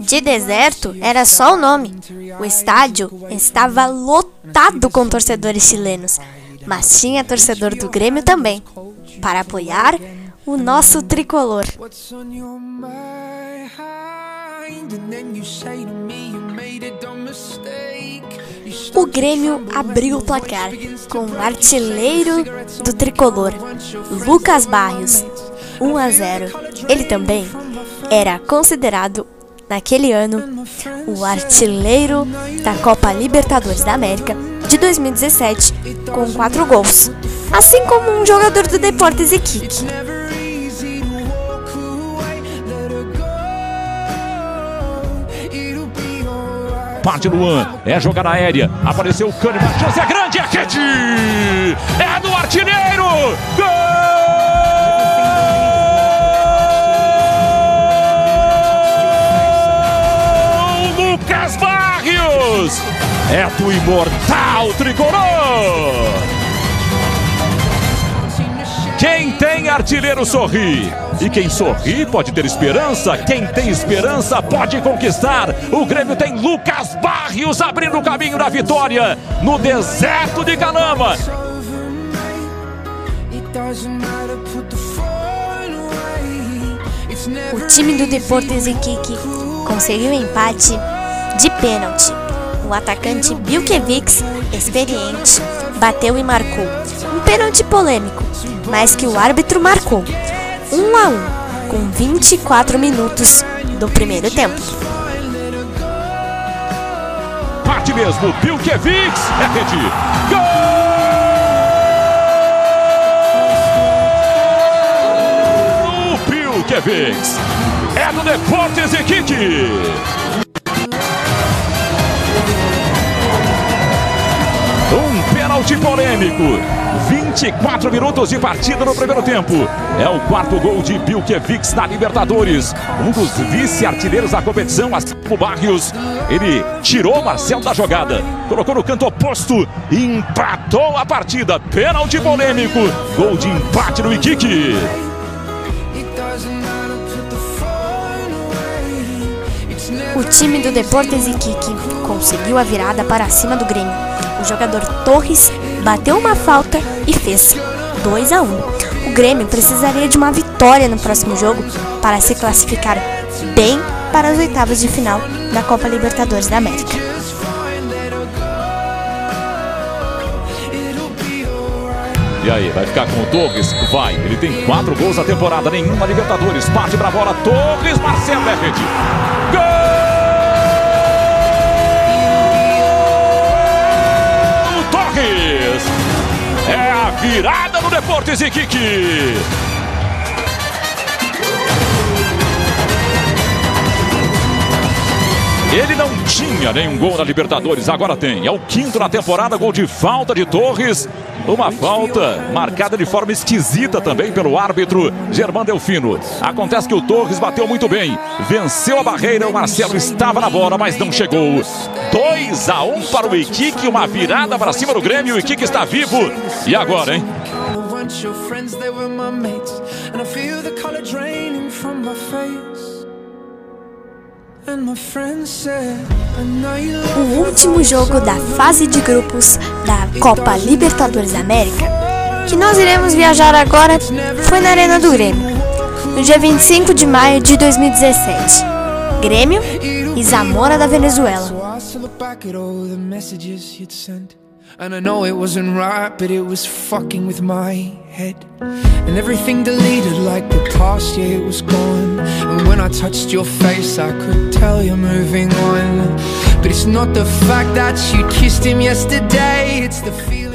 De deserto era só o nome. O estádio estava lotado com torcedores chilenos, mas tinha torcedor do Grêmio também, para apoiar o nosso tricolor. O Grêmio abriu o placar com o artilheiro do tricolor, Lucas Barrios, 1 a 0. Ele também era considerado naquele ano o artilheiro da Copa Libertadores da América de 2017 com quatro gols, assim como um jogador do Deportes Iquique. Parte Luan, é jogada aérea, apareceu o Kahneman, chance é grande, é rede! É do artilheiro! Gol! É do imortal tricolor. Quem tem artilheiro sorri. E quem sorri pode ter esperança. Quem tem esperança pode conquistar. O Grêmio tem Lucas Barrios abrindo o caminho da vitória no deserto de Calama. O time do Deportes Iquique conseguiu empate de pênalti. O atacante Bilkevics, experiente, bateu e marcou. Um pênalti polêmico, mas que o árbitro marcou. 1 um a 1, um, com 24 minutos do primeiro tempo. Parte mesmo, Bilkevics, é rede. Gol! O Bilkevics é do Deportes Equipe. Pênalti polêmico. 24 minutos de partida no primeiro tempo. É o quarto gol de Bilkevics na Libertadores. Um dos vice-artilheiros da competição, o Barrios. Ele tirou Marcel da jogada, colocou no canto oposto e empatou a partida. Pênalti polêmico. Gol de empate no Iquique. O time do Deportes Iquique conseguiu a virada para cima do Grêmio o jogador Torres bateu uma falta e fez 2 a 1. O Grêmio precisaria de uma vitória no próximo jogo para se classificar bem para as oitavas de final da Copa Libertadores da América. E aí, vai ficar com o Torres? Vai, ele tem quatro gols na temporada, nenhum na Libertadores. Parte pra bola, Torres, Marcelo é rede. Gol! Virada no Deportes Iquique. Ele não tinha nenhum gol na Libertadores, agora tem. É o quinto na temporada, gol de falta de Torres. Uma falta marcada de forma esquisita também pelo árbitro Germán Delfino. Acontece que o Torres bateu muito bem, venceu a barreira, o Marcelo estava na bola, mas não chegou. 2 a 1 para o Iquique, uma virada para cima do Grêmio, o Iquique está vivo. E agora, hein? O último jogo da fase de grupos da Copa Libertadores da América, que nós iremos viajar agora, foi na Arena do Grêmio, no dia 25 de maio de 2017. Grêmio e Zamora da Venezuela. And I know it wasn't right, but it was fucking with my head. And everything deleted like the past, yeah, it was gone. And when I touched your face, I could tell you're moving on. But it's not the fact that you kissed him yesterday, it's the feeling.